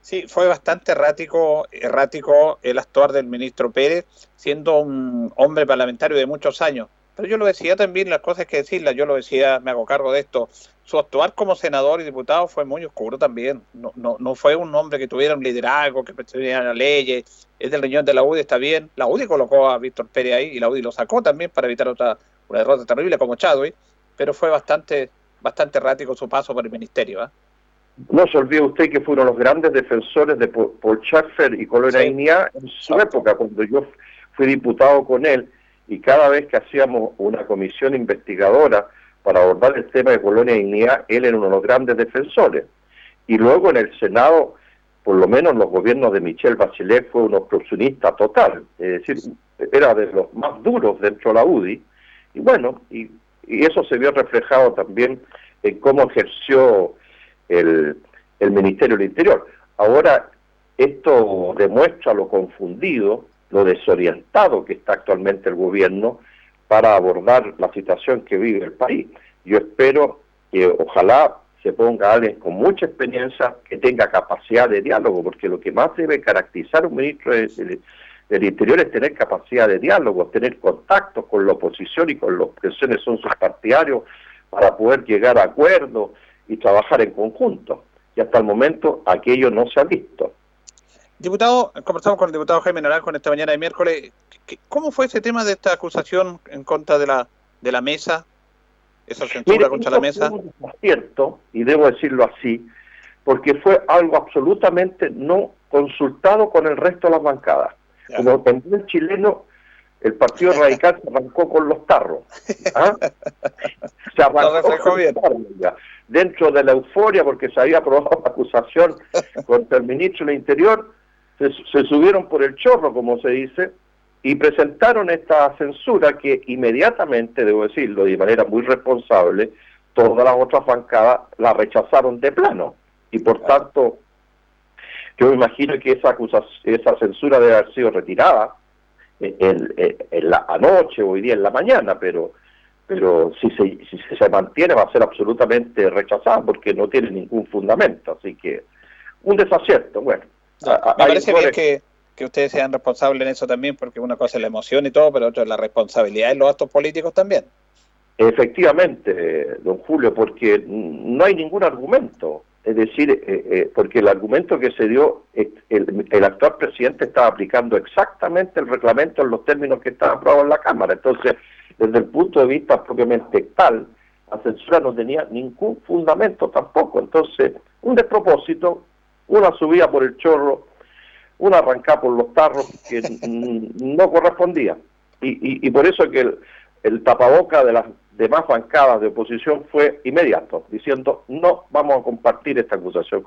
Sí, fue bastante errático, errático el actuar del ministro Pérez, siendo un hombre parlamentario de muchos años. Pero yo lo decía también, las cosas que decirlas, yo lo decía, me hago cargo de esto. Su actuar como senador y diputado fue muy oscuro también. No, no, no fue un hombre que tuviera un liderazgo, que las leyes. Es del riñón de la UDI, está bien. La UDI colocó a Víctor Pérez ahí y la UDI lo sacó también para evitar otra una derrota terrible como Chadwick. Pero fue bastante, bastante errático su paso por el ministerio. ¿eh? No se olvide usted que fueron los grandes defensores de Paul Schaeffer y Colonia sí. en su época, cuando yo fui diputado con él y cada vez que hacíamos una comisión investigadora para abordar el tema de Colonia Dignidad, él era uno de los grandes defensores. Y luego en el Senado, por lo menos en los gobiernos de Michel Bachelet, fue un obstruccionista total, es decir, era de los más duros dentro de la UDI. Y bueno, y, y eso se vio reflejado también en cómo ejerció el, el Ministerio del Interior. Ahora, esto demuestra lo confundido lo desorientado que está actualmente el gobierno para abordar la situación que vive el país. Yo espero que ojalá se ponga alguien con mucha experiencia que tenga capacidad de diálogo, porque lo que más debe caracterizar un ministro del, Interior es tener capacidad de diálogo, tener contactos con la oposición y con los que son sus partidarios para poder llegar a acuerdos y trabajar en conjunto. Y hasta el momento aquello no se ha visto. Diputado, conversamos con el diputado Jaime Naranjo en esta mañana de miércoles. ¿Cómo fue ese tema de esta acusación en contra de la de la mesa? Esa censura Mire, contra la mesa. Es cierto, y debo decirlo así, porque fue algo absolutamente no consultado con el resto de las bancadas. Ya. Como en el chileno, el Partido Radical se arrancó con los tarros. ¿ah? Se arrancó con los tarros ya. Dentro de la euforia, porque se había aprobado la acusación contra el ministro del Interior, se, se, subieron por el chorro, como se dice, y presentaron esta censura que inmediatamente, debo decirlo, de manera muy responsable, todas las otras bancadas la rechazaron de plano. Y por tanto, yo me imagino que esa, esa censura debe haber sido retirada en, en, en, la anoche, hoy día en la mañana, pero pero si se, si se mantiene va a ser absolutamente rechazada porque no tiene ningún fundamento. Así que un desacierto, bueno. No, me parece bien que, que ustedes sean responsables en eso también, porque una cosa es la emoción y todo, pero otra es la responsabilidad en los actos políticos también. Efectivamente, don Julio, porque no hay ningún argumento. Es decir, eh, eh, porque el argumento que se dio, el, el, actual presidente estaba aplicando exactamente el reglamento en los términos que estaba aprobado en la Cámara. Entonces, desde el punto de vista propiamente tal, la censura no tenía ningún fundamento tampoco. Entonces, un despropósito, una subida por el chorro, una arrancada por los tarros que no correspondía. Y, y, y, por eso que el, el tapaboca de las demás bancadas de oposición fue inmediato, diciendo no vamos a compartir esta acusación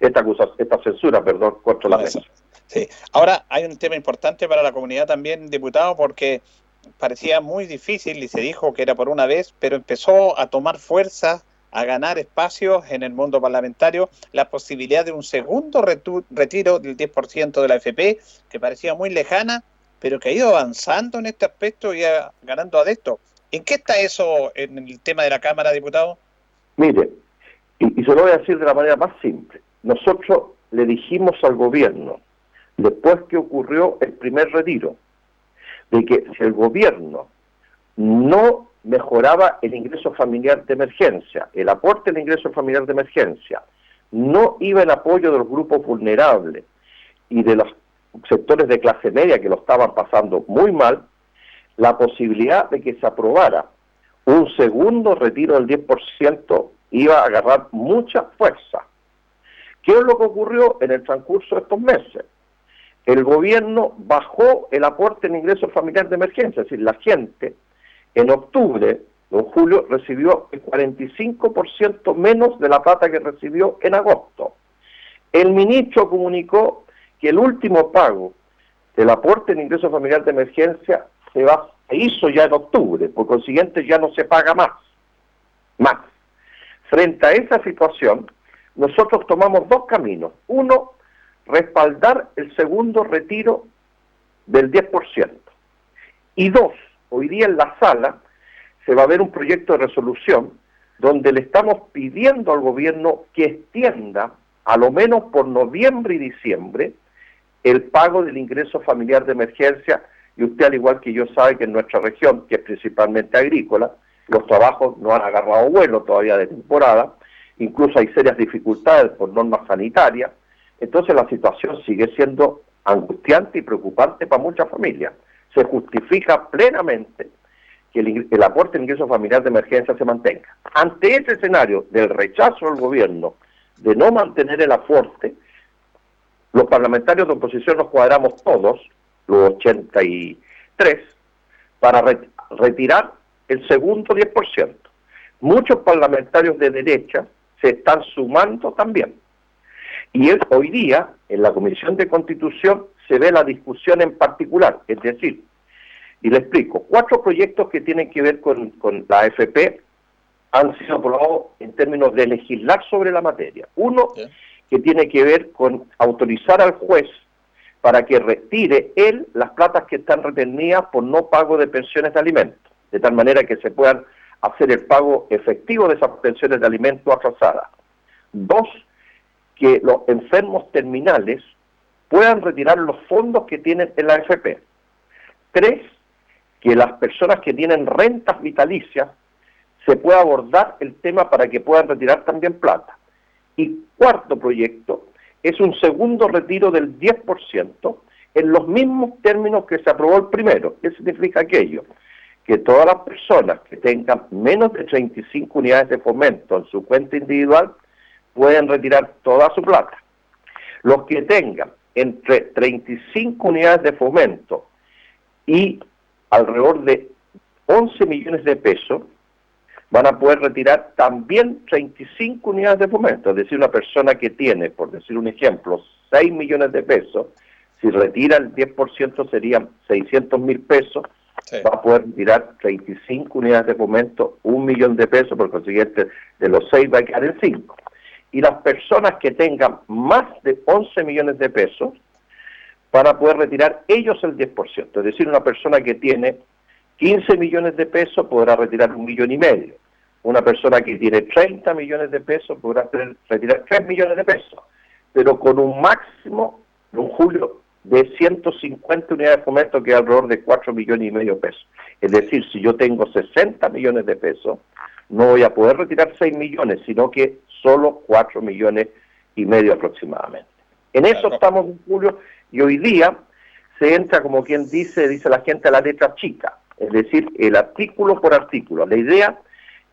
esta acusación, esta censura, perdón, contra la mesa. Sí. Ahora hay un tema importante para la comunidad también, diputado, porque parecía muy difícil y se dijo que era por una vez, pero empezó a tomar fuerza, a ganar espacios en el mundo parlamentario, la posibilidad de un segundo retiro del 10% de la FP, que parecía muy lejana, pero que ha ido avanzando en este aspecto y ganando adeptos. ¿En qué está eso en el tema de la Cámara, diputado? Mire, y, y se lo voy a decir de la manera más simple. Nosotros le dijimos al gobierno, después que ocurrió el primer retiro, de que si el gobierno no mejoraba el ingreso familiar de emergencia, el aporte del ingreso familiar de emergencia, no iba en apoyo de los grupos vulnerables y de los sectores de clase media que lo estaban pasando muy mal, la posibilidad de que se aprobara un segundo retiro del 10% iba a agarrar mucha fuerza. ¿Qué es lo que ocurrió en el transcurso de estos meses? El gobierno bajó el aporte en ingresos familiares de emergencia, es decir, la gente en octubre, don Julio, recibió el 45% menos de la plata que recibió en agosto. El ministro comunicó que el último pago del aporte en ingreso familiar de emergencia se, va, se hizo ya en octubre, por consiguiente ya no se paga más. Más. Frente a esa situación, nosotros tomamos dos caminos. Uno, respaldar el segundo retiro del 10%. Y dos, hoy día en la sala se va a ver un proyecto de resolución donde le estamos pidiendo al gobierno que extienda, a lo menos por noviembre y diciembre, el pago del ingreso familiar de emergencia, y usted al igual que yo sabe que en nuestra región, que es principalmente agrícola, los trabajos no han agarrado vuelo todavía de temporada, incluso hay serias dificultades por normas sanitarias, entonces la situación sigue siendo angustiante y preocupante para muchas familias. Se justifica plenamente que el, aporte en ingreso familiar de emergencia se mantenga. Ante ese escenario del rechazo del gobierno de no mantener el aporte, los parlamentarios de oposición nos cuadramos todos, los 83, para retirar el segundo 10%. Muchos parlamentarios de derecha se están sumando también. Y hoy día, en la Comisión de Constitución, se ve la discusión en particular, es decir, y le explico, cuatro proyectos que tienen que ver con, con la AFP han sido aprobados en términos de legislar sobre la materia. Uno, que tiene que ver con autorizar al juez para que retire él las platas que están retenidas por no pago de pensiones de alimentos, de tal manera que se puedan hacer el pago efectivo de esas pensiones de alimentos atrasadas. Dos, que los enfermos terminales puedan retirar los fondos que tienen en la AFP. Tres, que las personas que tienen rentas vitalicias se pueda abordar el tema para que puedan retirar también plata. Y cuarto proyecto es un segundo retiro del 10% en los mismos términos que se aprobó el primero. ¿Qué significa aquello? Que todas las personas que tengan menos de 35 unidades de fomento en su cuenta individual pueden retirar toda su plata. Los que tengan entre 35 unidades de fomento y alrededor de 11 millones de pesos van a poder retirar también 35 unidades de fomento. Es decir, una persona que tiene, por decir un ejemplo, 6 millones de pesos, si retira el 10% serían 600 mil pesos, va a poder retirar 35 unidades de fomento, un millón de pesos, por consiguiente, de los 6 va a quedar en 5. Y las personas que tengan más de 11 millones de pesos, van a poder retirar ellos el 10%. Es decir, una persona que tiene 15 millones de pesos podrá retirar un millón y medio. Una persona que tiene 30 millones de pesos podrá retirar 3 millones de pesos, pero con un máximo, un julio, de 150 unidades de fomento, que es alrededor de 4 millones y medio de pesos. Es decir, si yo tengo 60 millones de pesos, no voy a poder retirar 6 millones, sino que solo 4 millones y medio aproximadamente. En eso estamos en julio y hoy día se entra, como quien dice, dice la gente, a la letra chica es decir, el artículo por artículo. La idea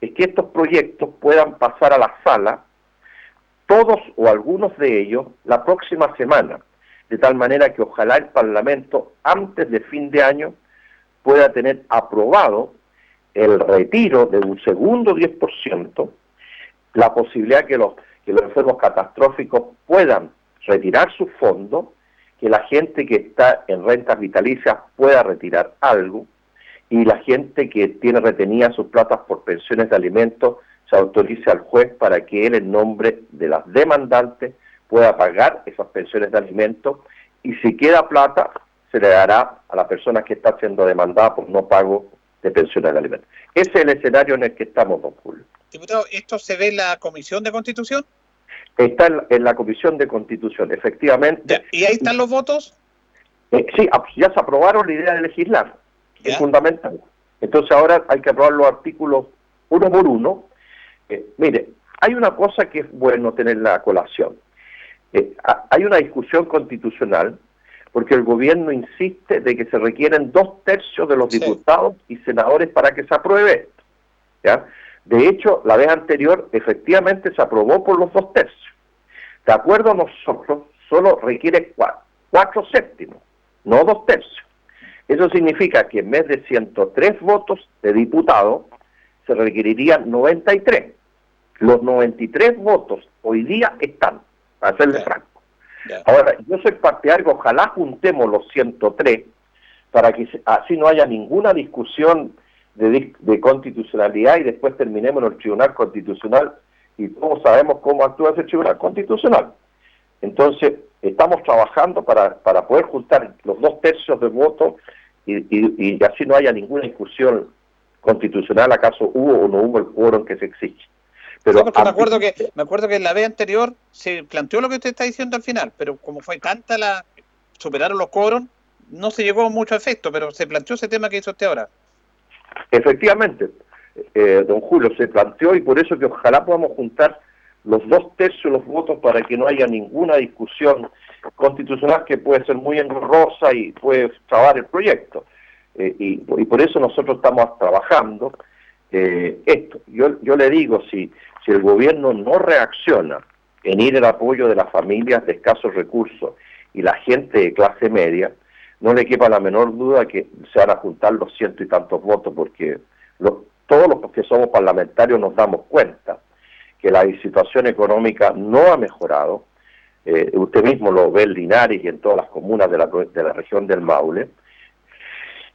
es que estos proyectos puedan pasar a la sala, todos o algunos de ellos, la próxima semana, de tal manera que ojalá el Parlamento, antes de fin de año, pueda tener aprobado el retiro de un segundo 10%, la posibilidad que los, que los enfermos catastróficos puedan retirar sus fondos, que la gente que está en rentas vitalicias pueda retirar algo, y la gente que tiene retenidas sus platas por pensiones de alimentos se autorice al juez para que él en nombre de las demandantes pueda pagar esas pensiones de alimentos y si queda plata se le dará a la persona que está siendo demandada por no pago de pensiones de alimentos. Ese es el escenario en el que estamos, don Julio. Diputado, ¿esto se ve en la Comisión de Constitución? Está en, la Comisión de Constitución, efectivamente. ¿Y ahí están los votos? Eh, sí, ya se aprobaron la idea de legislar es fundamental. Entonces ahora hay que aprobar los artículos uno por uno. Eh, mire, hay una cosa que es bueno tener la colación. eh, hay una discusión constitucional porque el gobierno insiste de que se requieren dos tercios de los diputados y senadores para que se apruebe esto. ¿ya? De hecho, la vez anterior efectivamente se aprobó por los dos tercios. De acuerdo a nosotros, solo requiere cuatro, séptimos, no dos tercios. Eso significa que en vez de 103 votos de diputados, se requerirían 93. Los 93 votos hoy día están, para serle franco. Ahora, yo soy partidario, ojalá juntemos los 103 para que así no haya ninguna discusión de, de, constitucionalidad y después terminemos en el Tribunal Constitucional y todos sabemos cómo actúa ese Tribunal Constitucional. Entonces, estamos trabajando para, para poder juntar los dos tercios de votos y, y, así no haya ninguna discusión constitucional, acaso hubo o no hubo el quórum que se exige. Pero me acuerdo que me acuerdo que en la vez anterior se planteó lo que usted está diciendo al final, pero como fue tanta la superaron los quórum, no se llegó a mucho efecto, pero se planteó ese tema que hizo usted ahora. Efectivamente, eh, don Julio, se planteó y por eso que ojalá podamos juntar los dos tercios de los votos para que no haya ninguna discusión constitucional que puede ser muy engorrosa y puede trabar el proyecto. Eh, y, por eso nosotros estamos trabajando eh, esto. Yo, yo le digo, si, si el gobierno no reacciona en ir el apoyo de las familias de escasos recursos y la gente de clase media, no le quepa la menor duda que se van a juntar los ciento y tantos votos, porque todos los que somos parlamentarios nos damos cuenta que la situación económica no ha mejorado. Eh, usted mismo lo ve en Linares y en todas las comunas de la, de la región del Maule.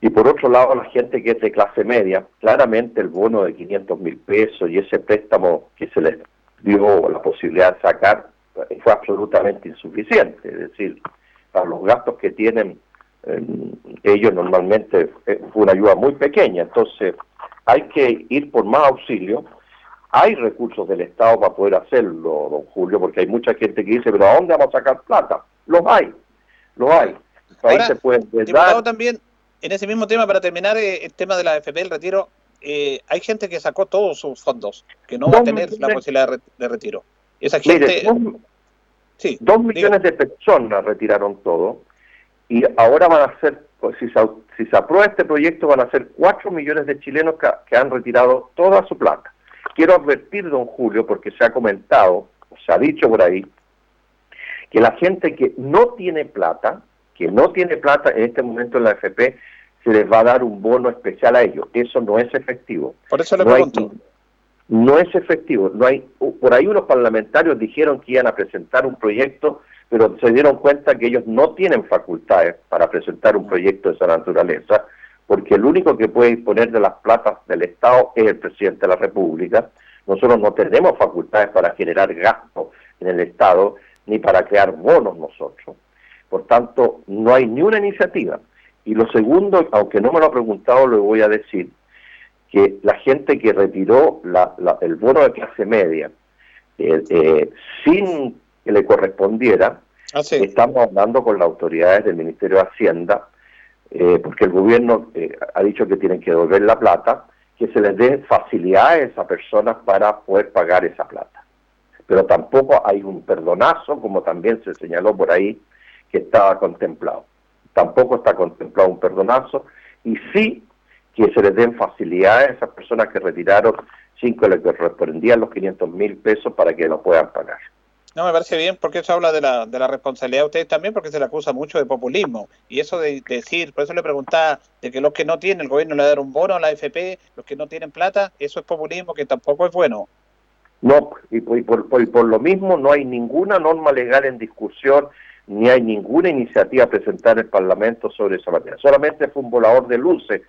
Y por otro lado, la gente que es de clase media, claramente el bono de 500 mil pesos y ese préstamo que se les dio la posibilidad de sacar fue absolutamente insuficiente. Es decir, para los gastos que tienen ellos normalmente eh, fue una ayuda muy pequeña, entonces hay que ir por más auxilio. Hay recursos del Estado para poder hacerlo, don Julio, porque hay mucha gente que dice, pero ¿a dónde vamos a sacar plata? Los hay, los hay. Ahora, diputado, también, en ese mismo tema, para terminar eh, el tema de la FP, el retiro, eh, hay gente que sacó todos sus fondos, que no va a tener la posibilidad de, retiro. Esa gente... dos, sí, dos millones de personas retiraron todo y ahora van a ser, pues, si, se, si se aprueba este proyecto, van a ser 4 millones de chilenos que, han retirado toda su plata. Quiero advertir, don Julio, porque se ha comentado, se ha dicho por ahí, que la gente que no tiene plata, que no tiene plata en este momento en la FP, se les va a dar un bono especial a ellos. Eso no es efectivo. Por eso le pregunto. no es efectivo. No hay, por ahí unos parlamentarios dijeron que iban a presentar un proyecto pero se dieron cuenta que ellos no tienen facultades para presentar un proyecto de esa naturaleza, porque el único que puede disponer de las platas del Estado es el presidente de la República. Nosotros no tenemos facultades para generar gastos en el Estado, ni para crear bonos nosotros. Por tanto, no hay ni una iniciativa. Y lo segundo, aunque no me lo ha preguntado, lo voy a decir, que la gente que retiró el bono de clase media eh, eh, sin que le correspondiera. Ah, Estamos hablando con las autoridades del Ministerio de Hacienda, eh, porque el gobierno eh, ha dicho que tienen que devolver la plata, que se les dé facilidades a esas personas para poder pagar esa plata. Pero tampoco hay un perdonazo, como también se señaló por ahí, que estaba contemplado. Tampoco está contemplado un perdonazo, y sí que se les den facilidades a esas personas que retiraron cinco le correspondían los 500 mil pesos para que lo puedan pagar. No, me parece bien porque eso habla de la, de la responsabilidad de ustedes también porque se le acusa mucho de populismo. Y eso de, decir, por eso le preguntaba de que los que no tienen, el gobierno le da un bono a la AFP, los que no tienen plata, eso es populismo que tampoco es bueno. No, y por, por, lo mismo no hay ninguna norma legal en discusión, ni hay ninguna iniciativa presentada en el Parlamento sobre esa materia. Solamente fue un volador de luces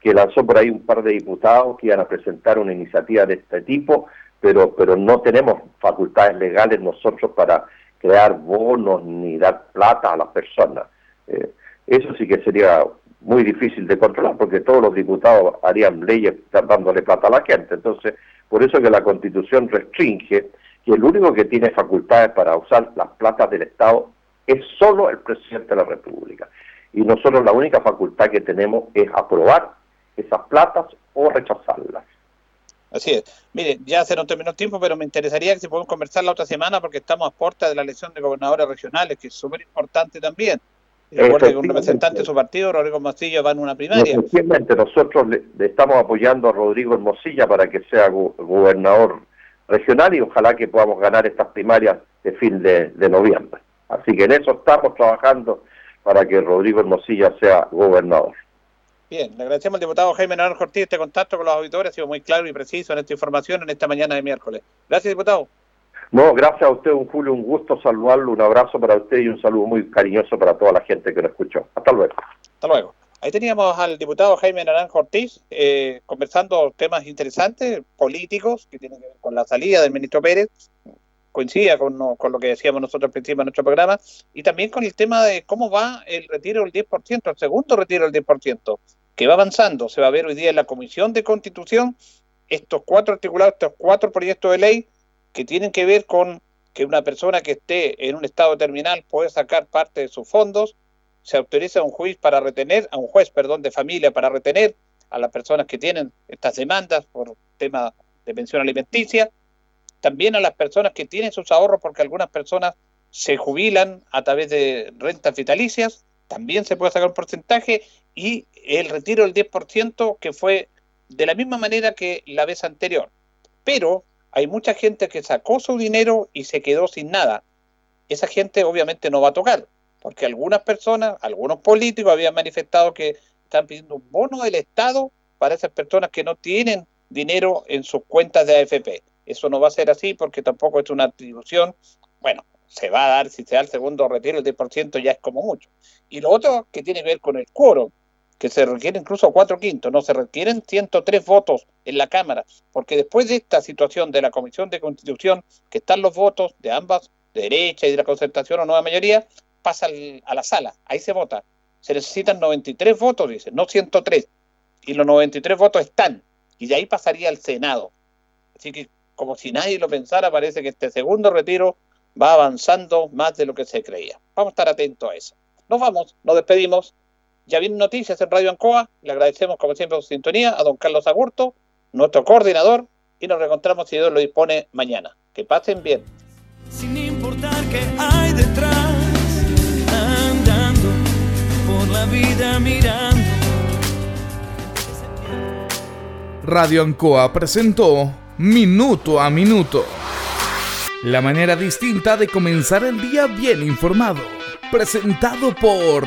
que lanzó por ahí un par de diputados que iban a presentar una iniciativa de este tipo, pero, pero no tenemos facultades legales nosotros para crear bonos ni dar plata a las personas. Eh, eso sí que sería muy difícil de controlar porque todos los diputados harían leyes dándole plata a la gente. Entonces, por eso que la Constitución restringe que el único que tiene facultades para usar las platas del Estado es solo el presidente de la República. Y nosotros la única facultad que tenemos es aprobar esas platas o rechazarlas. Así es. Mire, ya se nos terminó el tiempo, pero me interesaría que si podemos conversar la otra semana porque estamos a puerta de la elección de gobernadores regionales, que es súper importante también. Recuerde que un representante de su partido, Rodrigo Hermosilla, va en una primaria. Efectivamente, nosotros le, estamos apoyando a Rodrigo Hermosilla para que sea gobernador regional y ojalá que podamos ganar estas primarias de fin de, noviembre. Así que en eso estamos trabajando para que Rodrigo Hermosilla sea gobernador. Bien, le agradecemos al diputado Jaime Naranjo Ortiz este contacto con los auditores, ha sido muy claro y preciso en esta información en esta mañana de miércoles. Gracias, diputado. No, gracias a usted, un Julio, un gusto saludarlo, un abrazo para usted y un saludo muy cariñoso para toda la gente que lo escuchó. Hasta luego. Hasta luego. Ahí teníamos al diputado Jaime Naranjo Ortiz eh, conversando temas interesantes, políticos, que tienen que ver con la salida del ministro Pérez, coincidía con, con, lo que decíamos nosotros al principio de nuestro programa, y también con el tema de cómo va el retiro del 10%, el segundo retiro del 10%, que va avanzando. Se va a ver hoy día en la Comisión de Constitución estos cuatro articulados, estos cuatro proyectos de ley que tienen que ver con que una persona que esté en un estado terminal puede sacar parte de sus fondos, se autoriza a un juez para retener, a un juez, perdón, de familia para retener a las personas que tienen estas demandas por tema de pensión alimenticia, también a las personas que tienen sus ahorros porque algunas personas se jubilan a través de rentas vitalicias, también se puede sacar un porcentaje y el retiro del 10% que fue de la misma manera que la vez anterior. Pero hay mucha gente que sacó su dinero y se quedó sin nada. Esa gente obviamente no va a tocar, porque algunas personas, algunos políticos habían manifestado que están pidiendo un bono del Estado para esas personas que no tienen dinero en sus cuentas de AFP. Eso no va a ser así porque tampoco es una atribución. Bueno, se va a dar, si se da el segundo retiro, el 10% ya es como mucho. Y lo otro que tiene que ver con el quórum, que se requiere incluso cuatro quintos, no se requieren 103 votos en la Cámara, porque después de esta situación de la Comisión de Constitución, que están los votos de ambas, de derecha y de la concertación o nueva mayoría, pasa a la sala, ahí se vota. Se necesitan 93 votos, dice, no 103. Y los 93 votos están, y de ahí pasaría al Senado. Así que como si nadie lo pensara, parece que este segundo retiro va avanzando más de lo que se creía. Vamos a estar atentos a eso. Nos vamos, nos despedimos. Ya vienen noticias en Radio Ancoa. Le agradecemos, como siempre, su sintonía a don Carlos Agurto, nuestro coordinador, y nos reencontramos si Dios lo dispone mañana. Que pasen bien. Sin importar qué hay detrás, andando por la vida mirando. Radio Ancoa presentó minuto a minuto. La manera distinta de comenzar el día bien informado. Presentado por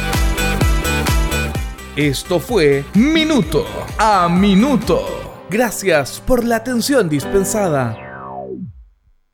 Esto fue Minuto a Minuto. Gracias por la atención dispensada.